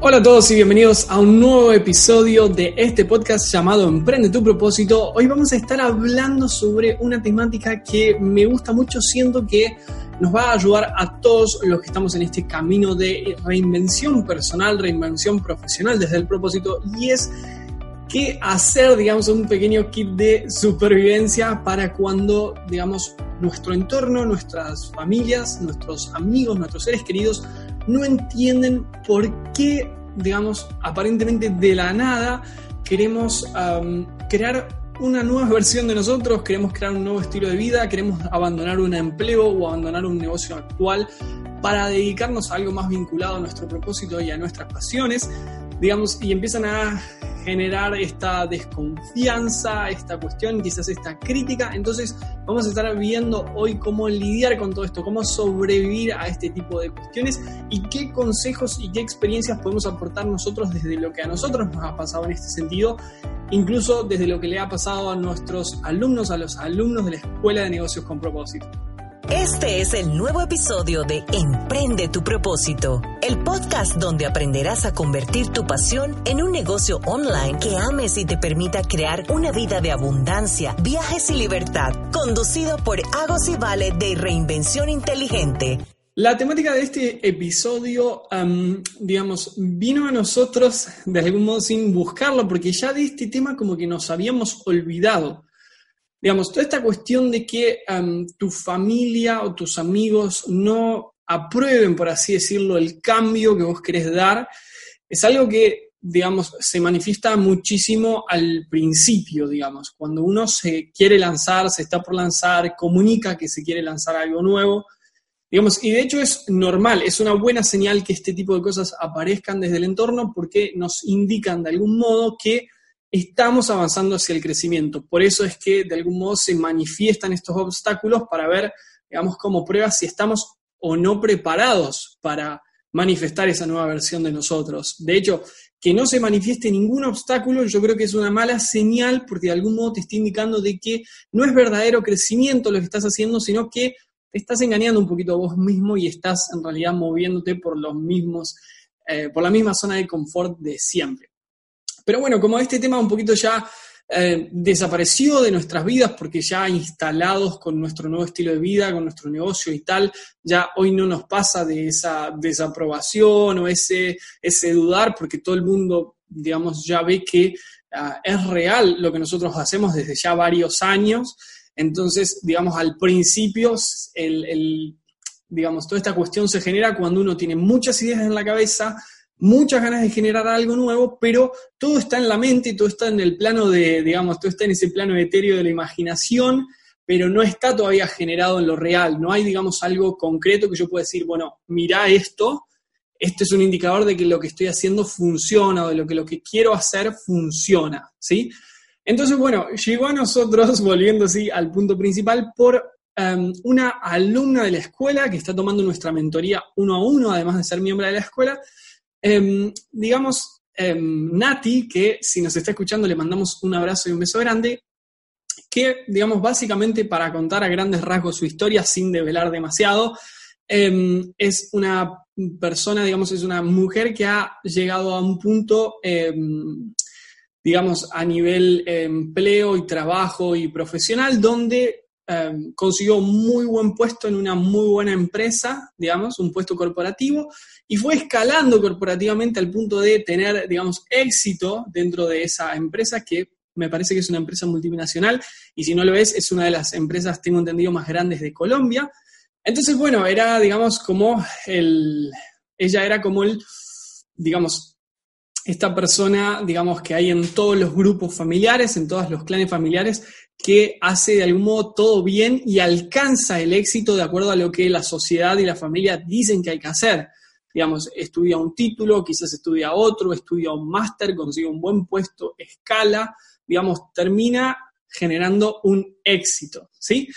Hola a todos y bienvenidos a un nuevo episodio de este podcast llamado Emprende tu propósito. Hoy vamos a estar hablando sobre una temática que me gusta mucho, siento que nos va a ayudar a todos los que estamos en este camino de reinvención personal, reinvención profesional desde el propósito y es qué hacer, digamos, un pequeño kit de supervivencia para cuando, digamos, nuestro entorno, nuestras familias, nuestros amigos, nuestros seres queridos no entienden por qué, digamos, aparentemente de la nada queremos crear una nueva versión de nosotros, queremos crear un nuevo estilo de vida, queremos abandonar un empleo o abandonar un negocio actual para dedicarnos a algo más vinculado a nuestro propósito y a nuestras pasiones, digamos, y empiezan a generar esta desconfianza, esta cuestión, quizás esta crítica. Entonces vamos a estar viendo hoy cómo lidiar con todo esto, cómo sobrevivir a este tipo de cuestiones y qué consejos y qué experiencias podemos aportar nosotros desde lo que a nosotros nos ha pasado en este sentido, incluso desde lo que le ha pasado a nuestros alumnos, a los alumnos de la Escuela de Negocios con Propósito. Este es el nuevo episodio de Emprende tu propósito, el podcast donde aprenderás a convertir tu pasión en un negocio online que ames y te permita crear una vida de abundancia, viajes y libertad, conducido por Agos y Vale de Reinvención Inteligente. La temática de este episodio, digamos, vino a nosotros de algún modo sin buscarlo, porque ya de este tema como que nos habíamos olvidado digamos, toda esta cuestión de que tu familia o tus amigos no aprueben, por así decirlo, el cambio que vos querés dar, es algo que, digamos, se manifiesta muchísimo al principio, digamos, cuando uno se quiere lanzar, se está por lanzar, comunica que se quiere lanzar algo nuevo, digamos, y de hecho es normal, es una buena señal que este tipo de cosas aparezcan desde el entorno porque nos indican de algún modo que estamos avanzando hacia el crecimiento. Por eso es que de algún modo se manifiestan estos obstáculos para ver, digamos, como prueba si estamos o no preparados para manifestar esa nueva versión de nosotros. De hecho, que no se manifieste ningún obstáculo, yo creo que es una mala señal porque de algún modo te está indicando de que no es verdadero crecimiento lo que estás haciendo, sino que te estás engañando un poquito a vos mismo y estás en realidad moviéndote por los mismos, eh, por la misma zona de confort de siempre. Pero bueno, como este tema un poquito ya eh, desapareció de nuestras vidas porque ya instalados con nuestro nuevo estilo de vida, con nuestro negocio y tal, ya hoy no nos pasa de esa desaprobación o ese, ese dudar porque todo el mundo, digamos, ya ve que ah, es real lo que nosotros hacemos desde ya varios años. Entonces, digamos, al principio, el, digamos, toda esta cuestión se genera cuando uno tiene muchas ideas en la cabeza, muchas ganas de generar algo nuevo, pero todo está en la mente, todo está en el plano de, digamos, todo está en ese plano etéreo de la imaginación, pero no está todavía generado en lo real, no hay, digamos, algo concreto que yo pueda decir, bueno, mira esto, este es un indicador de que lo que estoy haciendo funciona o de lo que lo que quiero hacer funciona, ¿sí? Entonces, bueno, llegó a nosotros, volviendo así al punto principal, por em, una alumna de la escuela que está tomando nuestra mentoría uno a uno, además de ser miembro de la escuela, Em, digamos, em, Nati, que si nos está escuchando le mandamos un abrazo y un beso grande, que, digamos, básicamente para contar a grandes rasgos su historia sin develar demasiado, em, es una persona, digamos, es una mujer que ha llegado a un punto, digamos, a nivel empleo y trabajo y profesional, donde Em, consiguió un muy buen puesto en una muy buena empresa, digamos, un puesto corporativo, y fue escalando corporativamente al punto de tener, digamos, éxito dentro de esa empresa que me parece que es una empresa multinacional, y si no lo es, es una de las empresas, tengo entendido, más grandes de Colombia. Entonces, bueno, era, digamos, como el, ella era como el, digamos, esta persona, digamos, que hay en todos los grupos familiares, en todos los clanes familiares, que hace de algún modo todo bien y alcanza el éxito de acuerdo a lo que la sociedad y la familia dicen que hay que hacer. digamos, estudia un título, quizás estudia otro, estudia un máster, consigue un buen puesto, escala, digamos, termina generando un éxito, ¿sí?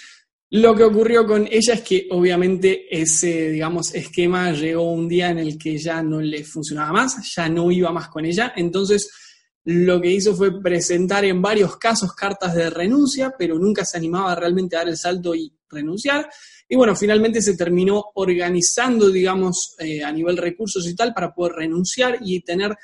Lo que ocurrió con ella es que obviamente ese, digamos, esquema llegó un día en el que ya no le funcionaba más, ya no iba más con ella, entonces lo que hizo fue presentar en varios casos cartas de renuncia, pero nunca se animaba realmente a dar el salto y renunciar. Y bueno, finalmente se terminó organizando, digamos, eh, a nivel recursos y tal, para poder renunciar y tener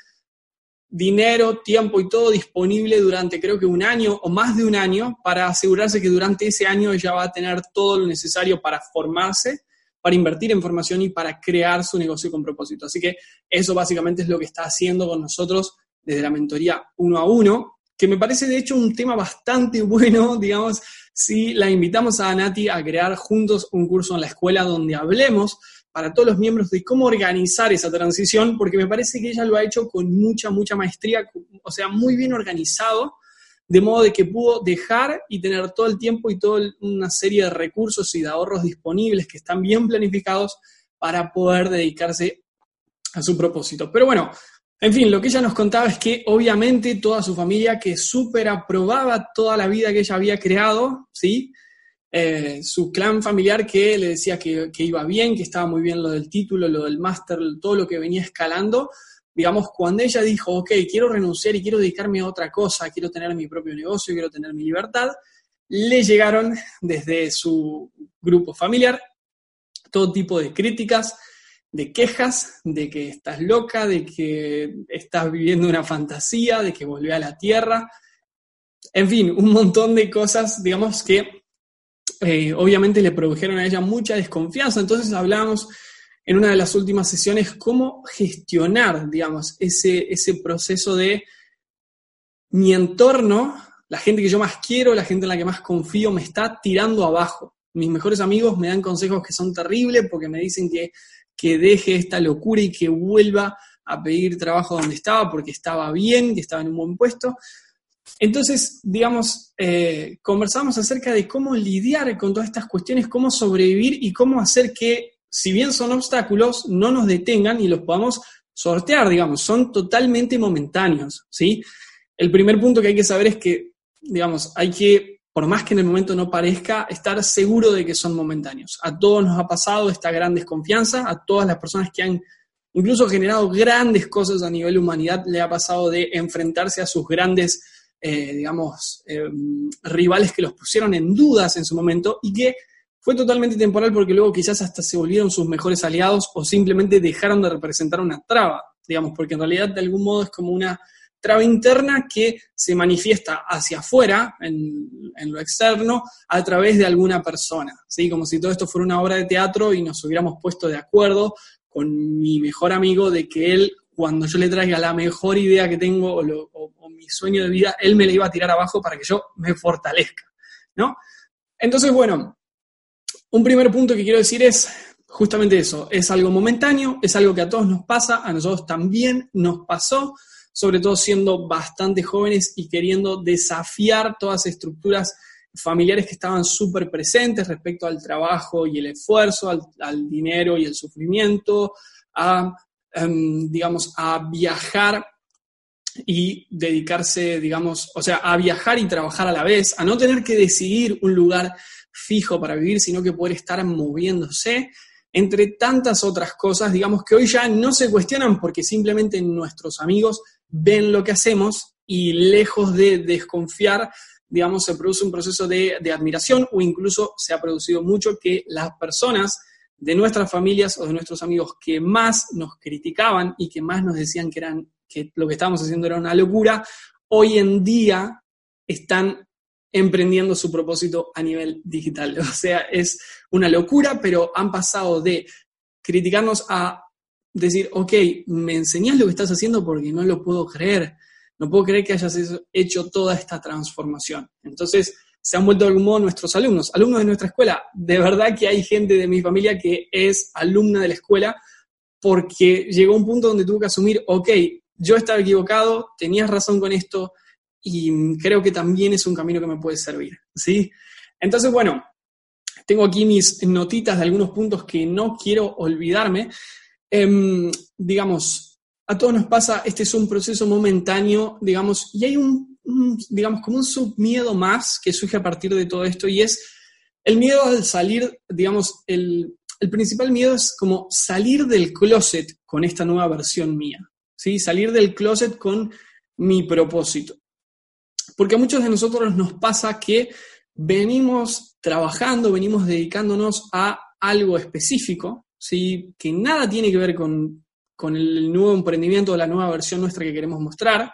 dinero, tiempo y todo disponible durante creo que un año o más de un año para asegurarse que durante ese año ella va a tener todo lo necesario para formarse, para invertir en formación y para crear su negocio con propósito. Así que eso básicamente es lo que está haciendo con nosotros desde la mentoría uno a uno, que me parece de hecho un tema bastante bueno, digamos, si la invitamos a Nati a crear juntos un curso en la escuela donde hablemos para todos los miembros de cómo organizar esa transición, porque me parece que ella lo ha hecho con mucha, mucha maestría, o sea, muy bien organizado, de modo de que pudo dejar y tener todo el tiempo y toda una serie de recursos y de ahorros disponibles que están bien planificados para poder dedicarse a su propósito. Pero bueno, en fin, lo que ella nos contaba es que obviamente toda su familia que súper aprobaba toda la vida que ella había creado, ¿sí? Eh, su clan familiar que le decía que, iba bien, que estaba muy bien lo del título, lo del máster, todo lo que venía escalando. Digamos, cuando ella dijo, ok, quiero renunciar y quiero dedicarme a otra cosa, quiero tener mi propio negocio, quiero tener mi libertad, le llegaron desde su grupo familiar todo tipo de críticas, de quejas, de que estás loca, de que estás viviendo una fantasía, de que volvió a la tierra. En fin, un montón de cosas, digamos, que eh, obviamente le produjeron a ella mucha desconfianza. Entonces hablamos en una de las últimas sesiones cómo gestionar, digamos, ese, ese proceso de mi entorno, la gente que yo más quiero, la gente en la que más confío, me está tirando abajo. Mis mejores amigos me dan consejos que son terribles porque me dicen que, que deje esta locura y que vuelva a pedir trabajo donde estaba porque estaba bien, que estaba en un buen puesto. Entonces, digamos, eh, conversamos acerca de cómo lidiar con todas estas cuestiones, cómo sobrevivir y cómo hacer que, si bien son obstáculos, no nos detengan y los podamos sortear, digamos, son totalmente momentáneos, ¿sí? El primer punto que hay que saber es que, digamos, hay que, por más que en el momento no parezca, estar seguro de que son momentáneos. A todos nos ha pasado esta gran desconfianza, a todas las personas que han incluso generado grandes cosas a nivel humanidad, le ha pasado de enfrentarse a sus grandes eh, digamos, eh, rivales que los pusieron en dudas en su momento y que fue totalmente temporal porque luego quizás hasta se volvieron sus mejores aliados o simplemente dejaron de representar una traba, digamos, porque en realidad de algún modo es como una traba interna que se manifiesta hacia afuera, en, lo externo, a través de alguna persona, ¿sí? Como si todo esto fuera una obra de teatro y nos hubiéramos puesto de acuerdo con mi mejor amigo de que él, cuando yo le traiga la mejor idea que tengo o, lo, mi sueño de vida, él me la iba a tirar abajo para que yo me fortalezca, ¿no? Entonces, bueno, un primer punto que quiero decir es justamente eso, es algo momentáneo, es algo que a todos nos pasa, a nosotros también nos pasó, sobre todo siendo bastante jóvenes y queriendo desafiar todas las estructuras familiares que estaban súper presentes respecto al trabajo y el esfuerzo, al, dinero y el sufrimiento, a, em, digamos, a viajar y dedicarse, digamos, o sea, a viajar y trabajar a la vez, a no tener que decidir un lugar fijo para vivir, sino que poder estar moviéndose, entre tantas otras cosas, digamos, que hoy ya no se cuestionan porque simplemente nuestros amigos ven lo que hacemos y lejos de desconfiar, digamos, se produce un proceso de, admiración o incluso se ha producido mucho que las personas de nuestras familias o de nuestros amigos que más nos criticaban y que más nos decían que eran que lo que estábamos haciendo era una locura, hoy en día están emprendiendo su propósito a nivel digital. O sea, es una locura, pero han pasado de criticarnos a decir, ok, me enseñas lo que estás haciendo porque no lo puedo creer. No puedo creer que hayas hecho toda esta transformación. Entonces, se han vuelto de algún modo nuestros alumnos, alumnos de nuestra escuela. De verdad que hay gente de mi familia que es alumna de la escuela porque llegó un punto donde tuvo que asumir, ok, yo estaba equivocado, tenías razón con esto y creo que también es un camino que me puede servir, ¿sí? Entonces, bueno, tengo aquí mis notitas de algunos puntos que no quiero olvidarme. Em, digamos, a todos nos pasa, este es un proceso momentáneo, digamos, y hay un, digamos, como un submiedo más que surge a partir de todo esto, y es el miedo al salir, digamos, el, el principal miedo es como salir del closet con esta nueva versión mía, ¿sí? Salir del closet con mi propósito. Porque a muchos de nosotros nos pasa que venimos trabajando, venimos dedicándonos a algo específico, ¿sí? que nada tiene que ver con, el nuevo emprendimiento la nueva versión nuestra que queremos mostrar.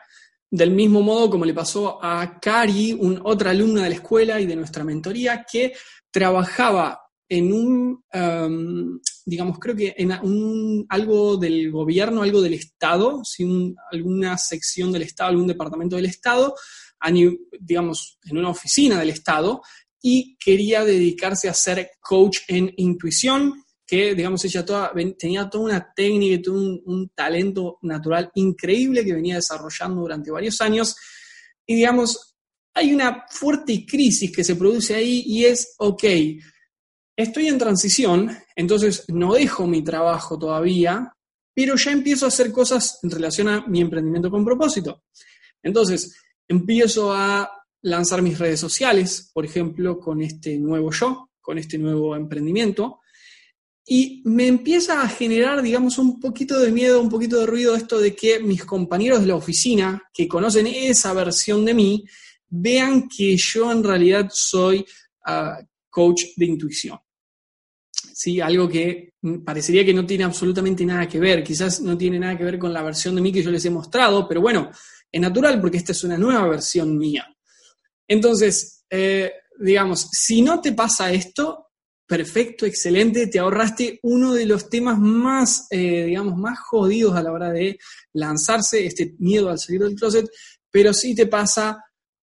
Del mismo modo como le pasó a Cari, otra alumna de la escuela y de nuestra mentoría, que trabajaba en un, em, digamos, creo que en un, algo del gobierno, algo del Estado, alguna sección del Estado, algún departamento del Estado, digamos, en una oficina del Estado, y quería dedicarse a ser coach en intuición, que, digamos, ella tenía toda una técnica y todo un, talento natural increíble que venía desarrollando durante varios años. Y, digamos, hay una fuerte crisis que se produce ahí y es, ok, estoy en transición, entonces no dejo mi trabajo todavía, pero ya empiezo a hacer cosas en relación a mi emprendimiento con propósito. Entonces, empiezo a lanzar mis redes sociales, por ejemplo, con este nuevo yo, con este nuevo emprendimiento, y me empieza a generar, digamos, un poquito de miedo, un poquito de ruido esto de que mis compañeros de la oficina, que conocen esa versión de mí, vean que yo en realidad soy ah, coach de intuición. ¿Sí? Algo que parecería que no tiene absolutamente nada que ver, quizás no tiene nada que ver con la versión de mí que yo les he mostrado, pero bueno, es natural porque esta es una nueva versión mía. Entonces, eh, digamos, si no te pasa esto, perfecto, excelente, te ahorraste uno de los temas más, eh, digamos, más jodidos a la hora de lanzarse, este miedo al salir del closet, pero si te pasa,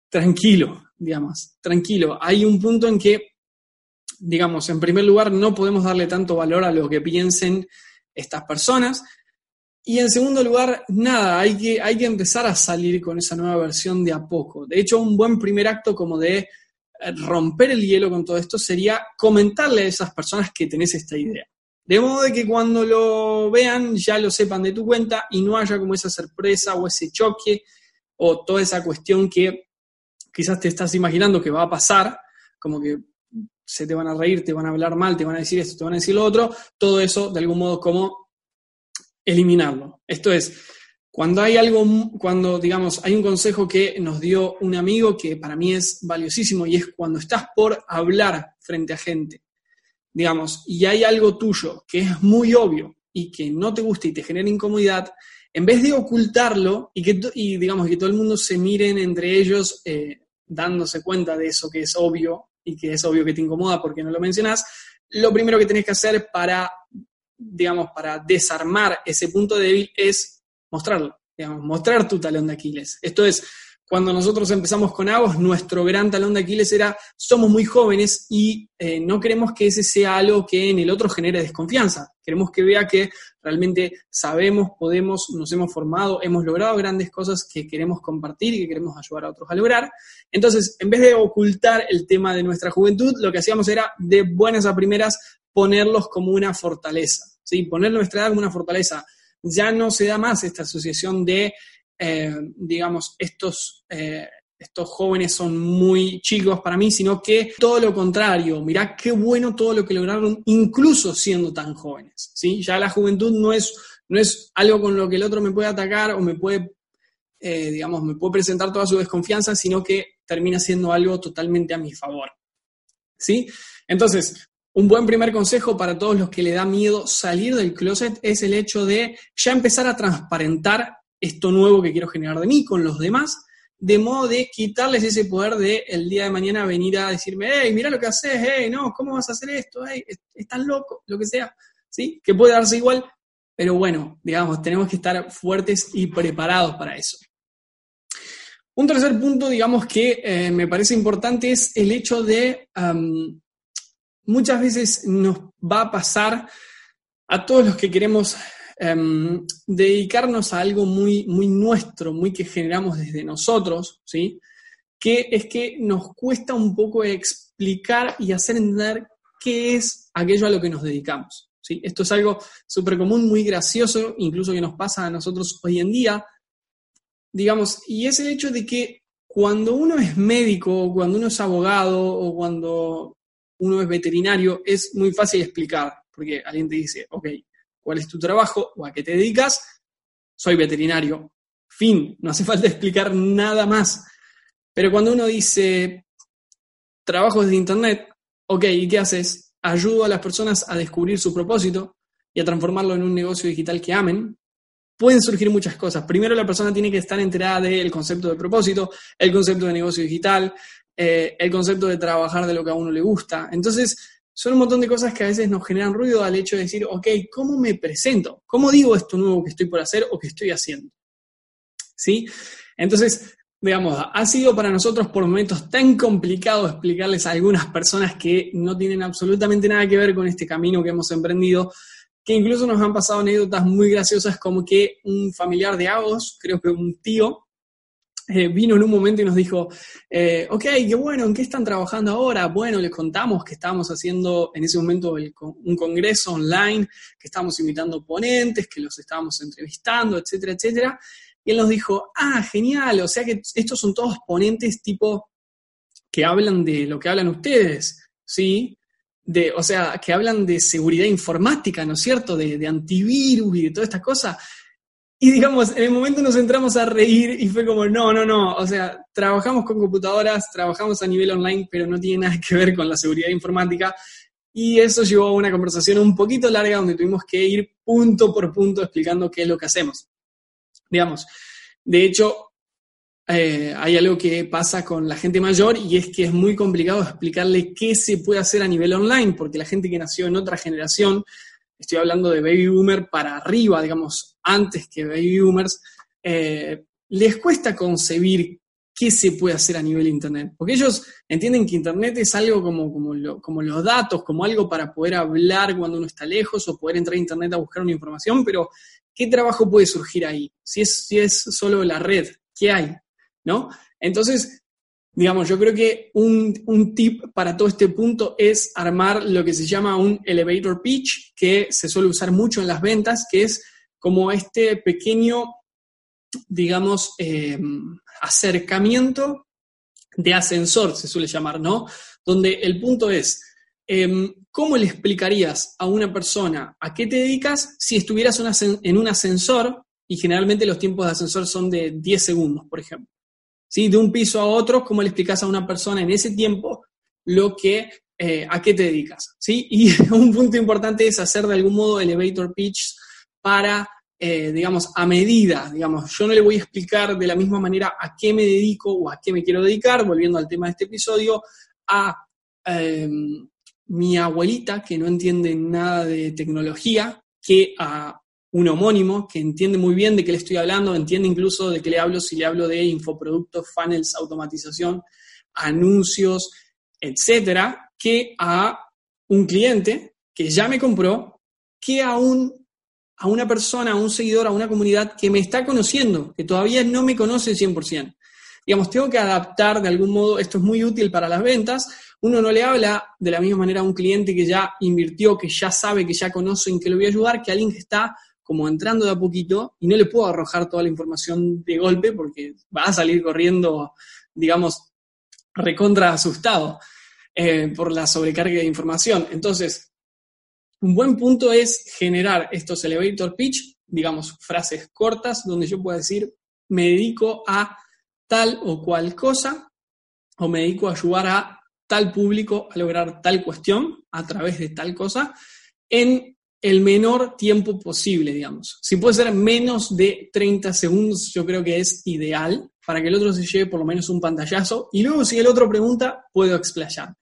tranquilo, digamos, tranquilo. Hay un punto en que, digamos, en primer lugar, no podemos darle tanto valor a lo que piensen estas personas, y en segundo lugar, nada, hay que, hay que empezar a salir con esa nueva versión de a poco. De hecho, un buen primer acto como de romper el hielo con todo esto sería comentarle a esas personas que tenés esta idea. De modo de que cuando lo vean ya lo sepan de tu cuenta y no haya como esa sorpresa o ese choque o toda esa cuestión que quizás te estás imaginando que va a pasar, como que se te van a reír, te van a hablar mal, te van a decir esto, te van a decir lo otro, todo eso de algún modo como eliminarlo. Esto es, cuando hay algo, cuando digamos, hay un consejo que nos dio un amigo que para mí es valiosísimo y es cuando estás por hablar frente a gente, digamos, y hay algo tuyo que es muy obvio y que no te gusta y te genera incomodidad, en vez de ocultarlo y que, y, digamos, que todo el mundo se miren entre ellos eh, dándose cuenta de eso que es obvio y que es obvio que te incomoda porque no lo mencionas, lo primero que tenés que hacer para digamos, para desarmar ese punto débil es mostrarlo, digamos, mostrar tu talón de Aquiles. Esto es, cuando nosotros empezamos con Agos, nuestro gran talón de Aquiles era, somos muy jóvenes y eh, no queremos que ese sea algo que en el otro genere desconfianza. Queremos que vea que realmente sabemos, podemos, nos hemos formado, hemos logrado grandes cosas que queremos compartir y que queremos ayudar a otros a lograr. Entonces, en vez de ocultar el tema de nuestra juventud, lo que hacíamos era, de buenas a primeras, ponerlos como una fortaleza. ¿sí? poner nuestra edad como una fortaleza. Ya no se da más esta asociación de, eh, digamos, estos, eh, estos jóvenes son muy chicos para mí, sino que todo lo contrario, mirá qué bueno todo lo que lograron, incluso siendo tan jóvenes. ¿sí? Ya la juventud no es, no es algo con lo que el otro me puede atacar o me puede, eh, digamos, me puede presentar toda su desconfianza, sino que termina siendo algo totalmente a mi favor. ¿Sí? Entonces, un buen primer consejo para todos los que le da miedo salir del closet es el hecho de ya empezar a transparentar esto nuevo que quiero generar de mí con los demás, de modo de quitarles ese poder de el día de mañana venir a decirme, hey, mira lo que haces, hey, no, ¿cómo vas a hacer esto? Hey, estás loco, lo que sea, ¿sí? Que puede darse igual, pero bueno, digamos, tenemos que estar fuertes y preparados para eso. Un tercer punto, digamos, que eh, me parece importante es el hecho de muchas veces nos va a pasar a todos los que queremos em, dedicarnos a algo muy, muy nuestro, muy que generamos desde nosotros, ¿sí? Que es que nos cuesta un poco explicar y hacer entender qué es aquello a lo que nos dedicamos. ¿sí? Esto es algo súper común, muy gracioso, incluso que nos pasa a nosotros hoy en día, digamos, y es el hecho de que cuando uno es médico, cuando uno es abogado o cuando uno es veterinario, es muy fácil explicar, porque alguien te dice, ok, ¿cuál es tu trabajo o a qué te dedicas? Soy veterinario. Fin, no hace falta explicar nada más. Pero cuando uno dice, trabajo desde Internet, ok, ¿y qué haces? Ayudo a las personas a descubrir su propósito y a transformarlo en un negocio digital que amen. Pueden surgir muchas cosas. Primero la persona tiene que estar enterada del concepto de propósito, el concepto de negocio digital, eh, el concepto de trabajar de lo que a uno le gusta. Entonces, son un montón de cosas que a veces nos generan ruido al hecho de decir, ok, ¿cómo me presento? ¿Cómo digo esto nuevo que estoy por hacer o que estoy haciendo? ¿Sí? Entonces, digamos, ha sido para nosotros por momentos tan complicado explicarles a algunas personas que no tienen absolutamente nada que ver con este camino que hemos emprendido, que incluso nos han pasado anécdotas muy graciosas como que un familiar de Agos, creo que un tío, eh, vino en un momento y nos dijo, eh, ok, qué bueno, ¿en qué están trabajando ahora? Bueno, les contamos que estábamos haciendo en ese momento un congreso online, que estábamos invitando ponentes, que los estábamos entrevistando, etcétera, etcétera. Y él nos dijo, ah, genial, o sea que estos son todos ponentes tipo que hablan de lo que hablan ustedes, ¿sí? De, o sea, que hablan de seguridad informática, ¿no es cierto? De, de antivirus y de todas estas cosas. Y digamos, en el momento nos entramos a reír y fue como, no, no, no, o sea, trabajamos con computadoras, trabajamos a nivel online, pero no tiene nada que ver con la seguridad informática. Y eso llevó a una conversación un poquito larga donde tuvimos que ir punto por punto explicando qué es lo que hacemos digamos. De hecho, eh, hay algo que pasa con la gente mayor y es que es muy complicado explicarle qué se puede hacer a nivel online, porque la gente que nació en otra generación, estoy hablando de baby boomer para arriba, digamos, antes que baby boomers, eh, les cuesta concebir qué se puede hacer a nivel Internet. Porque ellos entienden que Internet es algo como, como, como, los datos, como algo para poder hablar cuando uno está lejos o poder entrar a Internet a buscar una información, pero ¿qué trabajo puede surgir ahí? Si es, si es solo la red, ¿qué hay? ¿No? Entonces, digamos, yo creo que un, un, tip para todo este punto es armar lo que se llama un elevator pitch, que se suele usar mucho en las ventas, que es como este pequeño, digamos, em, acercamiento de ascensor, se suele llamar, ¿no? Donde el punto es, Em, ¿cómo le explicarías a una persona a qué te dedicas si estuvieras en un ascensor y generalmente los tiempos de ascensor son de 10 segundos, por ejemplo? ¿Sí? De un piso a otro, ¿cómo le explicas a una persona en ese tiempo lo que, eh, a qué te dedicas? ¿Sí? Y un punto importante es hacer de algún modo elevator pitch para, eh, digamos, a medida, digamos, yo no le voy a explicar de la misma manera a qué me dedico o a qué me quiero dedicar, volviendo al tema de este episodio, a em, mi abuelita, que no entiende nada de tecnología, que a un homónimo que entiende muy bien de qué le estoy hablando, entiende incluso de qué le hablo si le hablo de infoproductos, funnels, automatización, anuncios, etcétera, que a un cliente que ya me compró, que a, un, a una persona, a un seguidor, a una comunidad que me está conociendo, que todavía no me conoce 100%. Digamos, tengo que adaptar de algún modo, esto es muy útil para las ventas, uno no le habla de la misma manera a un cliente que ya invirtió, que ya sabe, que ya conoce en qué le voy a ayudar, que a alguien que está como entrando de a poquito y no le puedo arrojar toda la información de golpe porque va a salir corriendo, digamos, recontra asustado eh, por la sobrecarga de información. Entonces, un buen punto es generar estos elevator pitch, digamos, frases cortas donde yo pueda decir, me dedico a tal o cual cosa o me dedico a ayudar a tal público a lograr tal cuestión a través de tal cosa en el menor tiempo posible, digamos. Si puede ser menos de 30 segundos, yo creo que es ideal para que el otro se lleve por lo menos un pantallazo y luego si el otro pregunta, puedo explayar,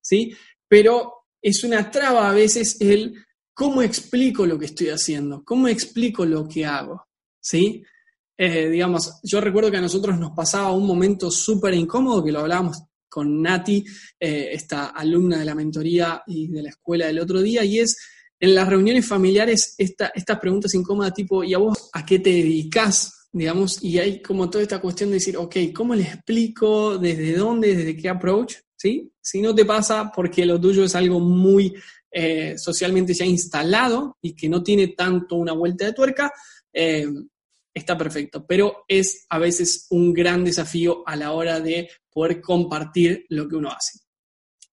¿sí? Pero es una traba a veces el cómo explico lo que estoy haciendo, cómo explico lo que hago, ¿sí? Eh, digamos, yo recuerdo que a nosotros nos pasaba un momento súper incómodo, que lo hablábamos con Nati, eh, esta alumna de la mentoría y de la escuela del otro día, y es en las reuniones familiares esta, estas preguntas incómodas tipo, ¿y a vos a qué te dedicas? Digamos, y hay como toda esta cuestión de decir, ok, ¿cómo le explico? ¿Desde dónde? ¿Desde qué approach? ¿Sí? Si no te pasa porque lo tuyo es algo muy eh, socialmente ya instalado y que no tiene tanto una vuelta de tuerca, eh, está perfecto. Pero es a veces un gran desafío a la hora de poder compartir lo que uno hace.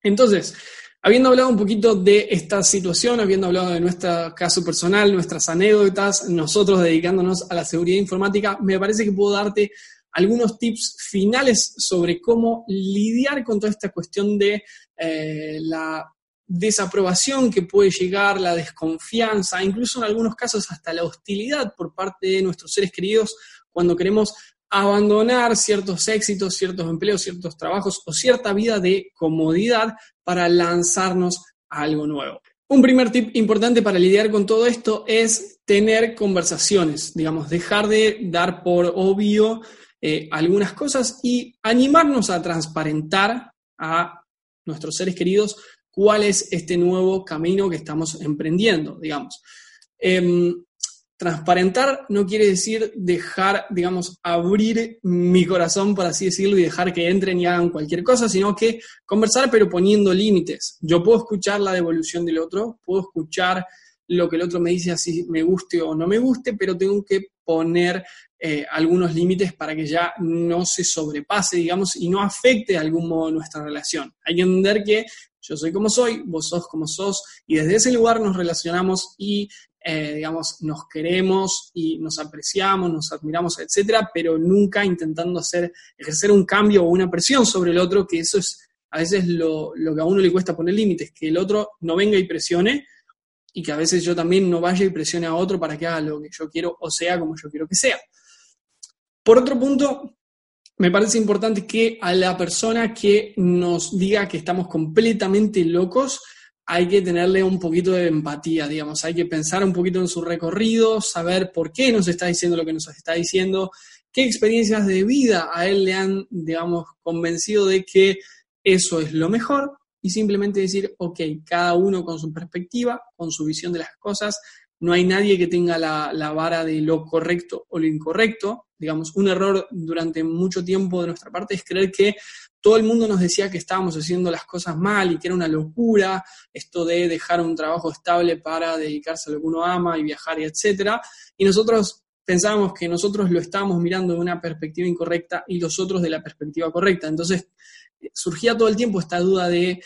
Entonces, Habiendo hablado un poquito de esta situación, habiendo hablado de nuestro caso personal, nuestras anécdotas, nosotros dedicándonos a la seguridad informática, me parece que puedo darte algunos tips finales sobre cómo lidiar con toda esta cuestión de eh, la desaprobación que puede llegar, la desconfianza, incluso en algunos casos hasta la hostilidad por parte de nuestros seres queridos cuando queremos abandonar ciertos éxitos, ciertos empleos, ciertos trabajos o cierta vida de comodidad para lanzarnos a algo nuevo. Un primer tip importante para lidiar con todo esto es tener conversaciones, digamos, dejar de dar por obvio eh, algunas cosas y animarnos a transparentar a nuestros seres queridos cuál es este nuevo camino que estamos emprendiendo, digamos. Em, Transparentar no quiere decir dejar, digamos, abrir mi corazón, por así decirlo, y dejar que entren y hagan cualquier cosa, sino que conversar pero poniendo límites. Yo puedo escuchar la devolución del otro, puedo escuchar lo que el otro me dice así me guste o no me guste, pero tengo que poner eh, algunos límites para que ya no se sobrepase, digamos, y no afecte de algún modo nuestra relación. Hay que entender que yo soy como soy, vos sos como sos, y desde ese lugar nos relacionamos y eh, digamos, nos queremos y nos apreciamos, nos admiramos, etcétera, pero nunca intentando hacer, ejercer un cambio o una presión sobre el otro, que eso es a veces lo, lo que a uno le cuesta poner límites, que el otro no venga y presione y que a veces yo también no vaya y presione a otro para que haga lo que yo quiero o sea como yo quiero que sea. Por otro punto, me parece importante que a la persona que nos diga que estamos completamente locos, hay que tenerle un poquito de empatía, digamos, hay que pensar un poquito en su recorrido, saber por qué nos está diciendo lo que nos está diciendo, qué experiencias de vida a él le han, digamos, convencido de que eso es lo mejor y simplemente decir, ok, cada uno con su perspectiva, con su visión de las cosas, no hay nadie que tenga la, la, vara de lo correcto o lo incorrecto. Digamos, un error durante mucho tiempo de nuestra parte es creer que todo el mundo nos decía que estábamos haciendo las cosas mal y que era una locura esto de dejar un trabajo estable para dedicarse a lo que uno ama y viajar y etcétera. Y nosotros pensábamos que nosotros lo estábamos mirando de una perspectiva incorrecta y los otros de la perspectiva correcta. Entonces surgía todo el tiempo esta duda de,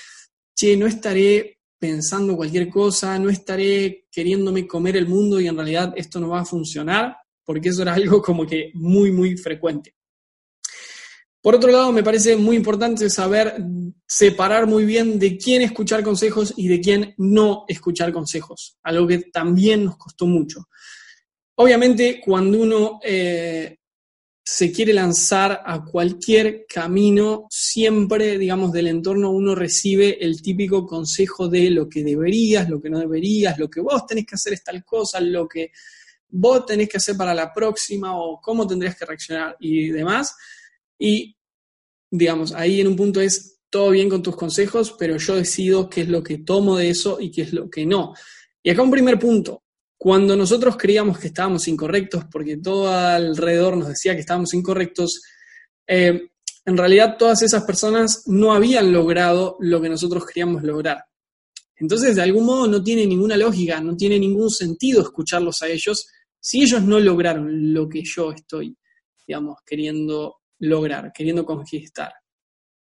che, no estaré pensando cualquier cosa, no estaré queriéndome comer el mundo y en realidad esto no va a funcionar, porque eso era algo como que muy, muy frecuente. Por otro lado, me parece muy importante saber separar muy bien de quién escuchar consejos y de quién no escuchar consejos, algo que también nos costó mucho. Obviamente, cuando uno eh, se quiere lanzar a cualquier camino, siempre, digamos, del entorno uno recibe el típico consejo de lo que deberías, lo que no deberías, lo que vos tenés que hacer es tal cosa, lo que vos tenés que hacer para la próxima o cómo tendrías que reaccionar y demás. Y, digamos, ahí en un punto es todo bien con tus consejos, pero yo decido qué es lo que tomo de eso y qué es lo que no. Y acá un primer punto. Cuando nosotros creíamos que estábamos incorrectos, porque todo alrededor nos decía que estábamos incorrectos, eh, en realidad todas esas personas no habían logrado lo que nosotros queríamos lograr. Entonces, de algún modo no tiene ninguna lógica, no tiene ningún sentido escucharlos a ellos si ellos no lograron lo que yo estoy, digamos, queriendo lograr, queriendo conquistar.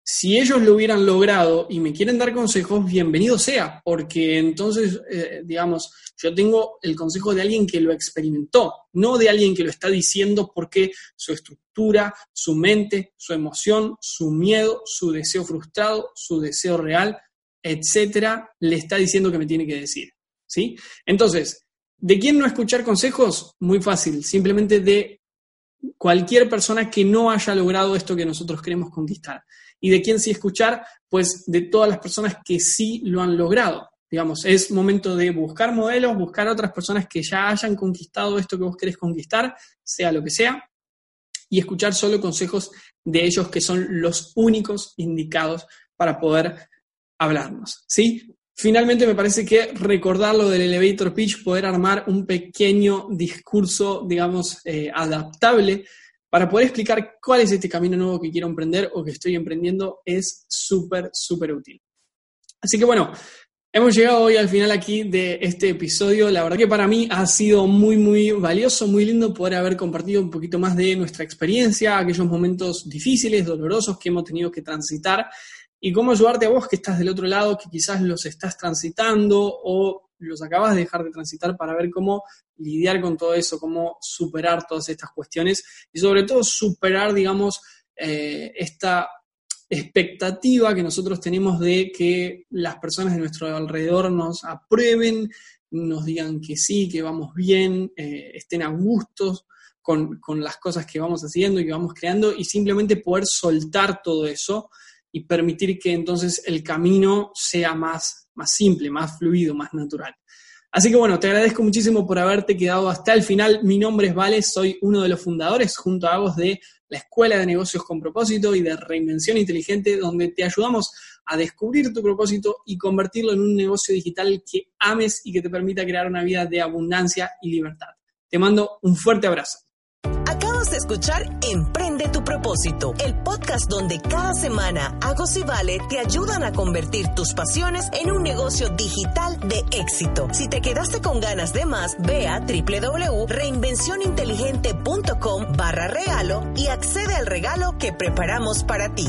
Si ellos lo hubieran logrado y me quieren dar consejos, bienvenido sea, porque entonces, eh, digamos, yo tengo el consejo de alguien que lo experimentó, no de alguien que lo está diciendo porque su estructura, su mente, su emoción, su miedo, su deseo frustrado, su deseo real, etcétera, le está diciendo que me tiene que decir. ¿Sí? Entonces, ¿de quién no escuchar consejos? Muy fácil, simplemente de cualquier persona que no haya logrado esto que nosotros queremos conquistar. ¿Y de quién sí escuchar? Pues de todas las personas que sí lo han logrado. Digamos, es momento de buscar modelos, buscar otras personas que ya hayan conquistado esto que vos querés conquistar, sea lo que sea, y escuchar solo consejos de ellos que son los únicos indicados para poder hablarnos. ¿sí? Finalmente, me parece que recordar lo del elevator pitch, poder armar un pequeño discurso, digamos, eh, adaptable para poder explicar cuál es este camino nuevo que quiero emprender o que estoy emprendiendo, es súper, súper útil. Así que bueno, Hemos llegado hoy al final aquí de este episodio. La verdad que para mí ha sido muy, muy valioso, muy lindo poder haber compartido un poquito más de nuestra experiencia, aquellos momentos difíciles, dolorosos que hemos tenido que transitar y cómo ayudarte a vos que estás del otro lado, que quizás los estás transitando o los acabas de dejar de transitar para ver cómo lidiar con todo eso, cómo superar todas estas cuestiones y sobre todo superar, digamos, eh, esta expectativa que nosotros tenemos de que las personas de nuestro alrededor nos aprueben, nos digan que sí, que vamos bien, eh, estén a gustos con, las cosas que vamos haciendo y que vamos creando y simplemente poder soltar todo eso y permitir que entonces el camino sea más, más simple, más fluido, más natural. Así que bueno, te agradezco muchísimo por haberte quedado hasta el final. Mi nombre es Vale, soy uno de los fundadores junto a vos de la Escuela de Negocios con Propósito y de Reinvención Inteligente, donde te ayudamos a descubrir tu propósito y convertirlo en un negocio digital que ames y que te permita crear una vida de abundancia y libertad. Te mando un fuerte abrazo escuchar Emprende tu propósito, el podcast donde cada semana Agos y Vale te ayudan a convertir tus pasiones en un negocio digital de éxito. Si te quedaste con ganas de más, ve a www.reinvencioninteligente.com barra regalo y accede al regalo que preparamos para ti.